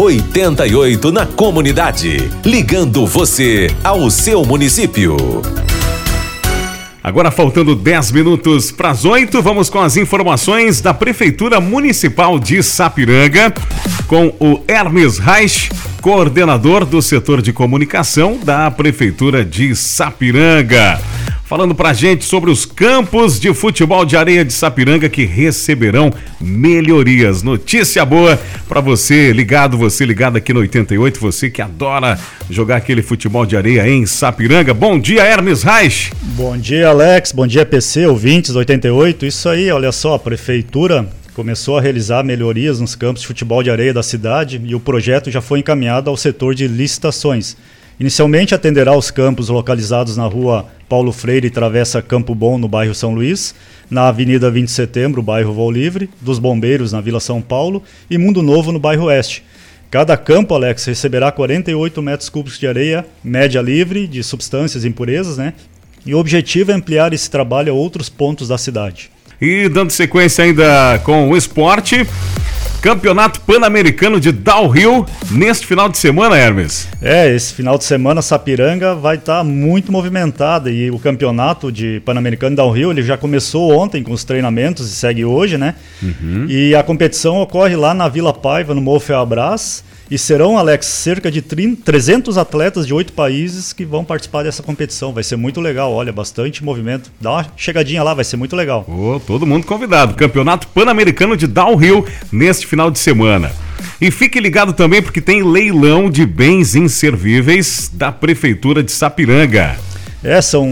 88 na comunidade. Ligando você ao seu município. Agora faltando 10 minutos para as 8, vamos com as informações da Prefeitura Municipal de Sapiranga, com o Hermes Reich, coordenador do setor de comunicação da Prefeitura de Sapiranga falando pra gente sobre os campos de futebol de areia de Sapiranga que receberão melhorias. Notícia boa para você ligado, você ligado aqui no 88, você que adora jogar aquele futebol de areia em Sapiranga. Bom dia, Hermes Reich. Bom dia, Alex. Bom dia, PC, ouvintes 88. Isso aí, olha só, a prefeitura começou a realizar melhorias nos campos de futebol de areia da cidade e o projeto já foi encaminhado ao setor de licitações. Inicialmente atenderá os campos localizados na rua Paulo Freire, Travessa Campo Bom, no bairro São Luís, na Avenida 20 de Setembro, bairro Voo Livre, dos Bombeiros, na Vila São Paulo, e Mundo Novo, no bairro Oeste. Cada campo, Alex, receberá 48 metros cúbicos de areia, média livre, de substâncias impurezas, né? E o objetivo é ampliar esse trabalho a outros pontos da cidade. E dando sequência ainda com o esporte, Campeonato Pan-Americano de Downhill neste final de semana, Hermes. É, esse final de semana Sapiranga vai estar tá muito movimentada e o campeonato de Pan-Americano de Downhill ele já começou ontem com os treinamentos e segue hoje, né? Uhum. E a competição ocorre lá na Vila Paiva, no Morro Feabras. E serão, Alex, cerca de 30, 300 atletas de oito países que vão participar dessa competição. Vai ser muito legal, olha, bastante movimento. Dá uma chegadinha lá, vai ser muito legal. Oh, todo mundo convidado. Campeonato Pan-Americano de Downhill neste final de semana. E fique ligado também porque tem leilão de bens inservíveis da Prefeitura de Sapiranga. É, são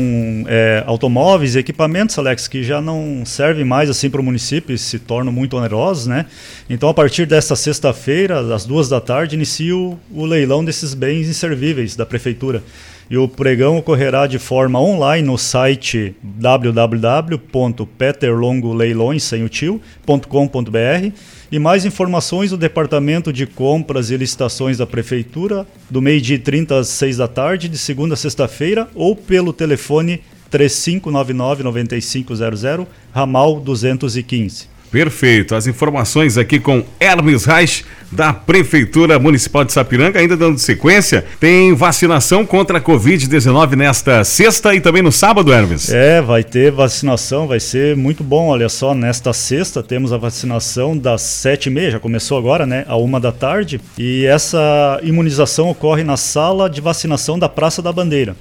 é, automóveis e equipamentos, Alex, que já não servem mais assim para o município e se tornam muito onerosos, né? Então, a partir desta sexta-feira, às duas da tarde, inicia o, o leilão desses bens inservíveis da prefeitura. E o pregão ocorrerá de forma online no site www.peterlongoleilões.com.br e mais informações do Departamento de Compras e Licitações da Prefeitura, do meio-dia 30 às 6 da tarde, de segunda a sexta-feira, ou pelo telefone 3599 9500, ramal 215. Perfeito. As informações aqui com Hermes Reich, da Prefeitura Municipal de Sapiranga. Ainda dando sequência, tem vacinação contra a Covid-19 nesta sexta e também no sábado, Hermes? É, vai ter vacinação, vai ser muito bom. Olha só, nesta sexta temos a vacinação das sete e meia, já começou agora, né? A uma da tarde. E essa imunização ocorre na sala de vacinação da Praça da Bandeira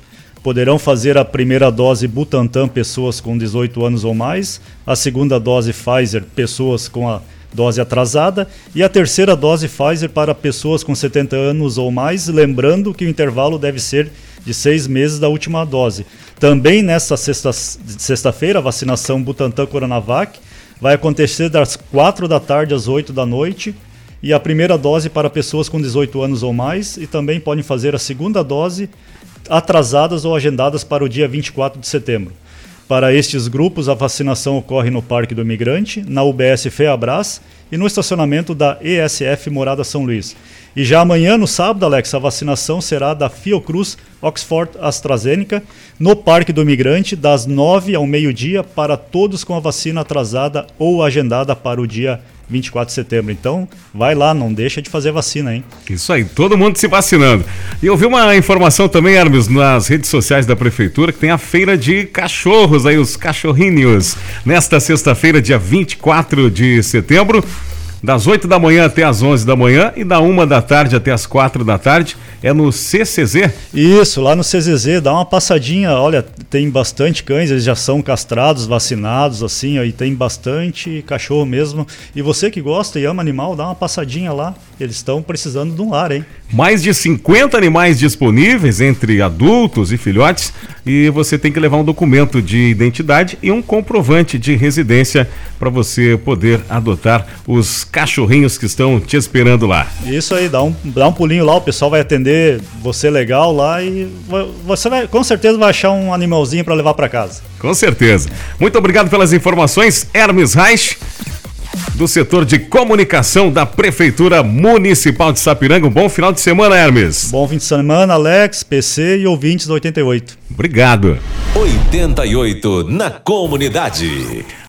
poderão fazer a primeira dose Butantan pessoas com 18 anos ou mais, a segunda dose Pfizer pessoas com a dose atrasada e a terceira dose Pfizer para pessoas com 70 anos ou mais, lembrando que o intervalo deve ser de seis meses da última dose. Também nesta sexta-feira, sexta a vacinação Butantan Coronavac vai acontecer das 4 da tarde às 8 da noite e a primeira dose para pessoas com 18 anos ou mais e também podem fazer a segunda dose atrasadas ou agendadas para o dia 24 de setembro. Para estes grupos, a vacinação ocorre no Parque do Imigrante, na UBS Feabras e no estacionamento da ESF Morada São Luís. E já amanhã, no sábado, Alex, a vacinação será da Fiocruz Oxford AstraZeneca no Parque do Imigrante, das 9 ao meio-dia, para todos com a vacina atrasada ou agendada para o dia 24 de setembro. Então, vai lá, não deixa de fazer vacina, hein? Isso aí, todo mundo se vacinando. E eu vi uma informação também, Hermes, nas redes sociais da prefeitura, que tem a feira de cachorros aí, os cachorrinhos, nesta sexta-feira, dia 24 de setembro das 8 da manhã até as 11 da manhã e da 1 da tarde até as 4 da tarde. É no CCZ? Isso, lá no CCZ, dá uma passadinha. Olha, tem bastante cães, eles já são castrados, vacinados, assim, aí tem bastante cachorro mesmo. E você que gosta e ama animal, dá uma passadinha lá. Eles estão precisando de um lar, hein? Mais de 50 animais disponíveis entre adultos e filhotes e você tem que levar um documento de identidade e um comprovante de residência para você poder adotar os cachorrinhos que estão te esperando lá. Isso aí, dá um, dá um pulinho lá, o pessoal vai atender você legal lá e você vai, com certeza vai achar um animalzinho para levar para casa. Com certeza. Muito obrigado pelas informações, Hermes Reich do setor de comunicação da Prefeitura Municipal de Sapiranga. Um bom final de semana, Hermes. Bom fim de semana, Alex, PC e ouvintes do 88. Obrigado. 88 na comunidade.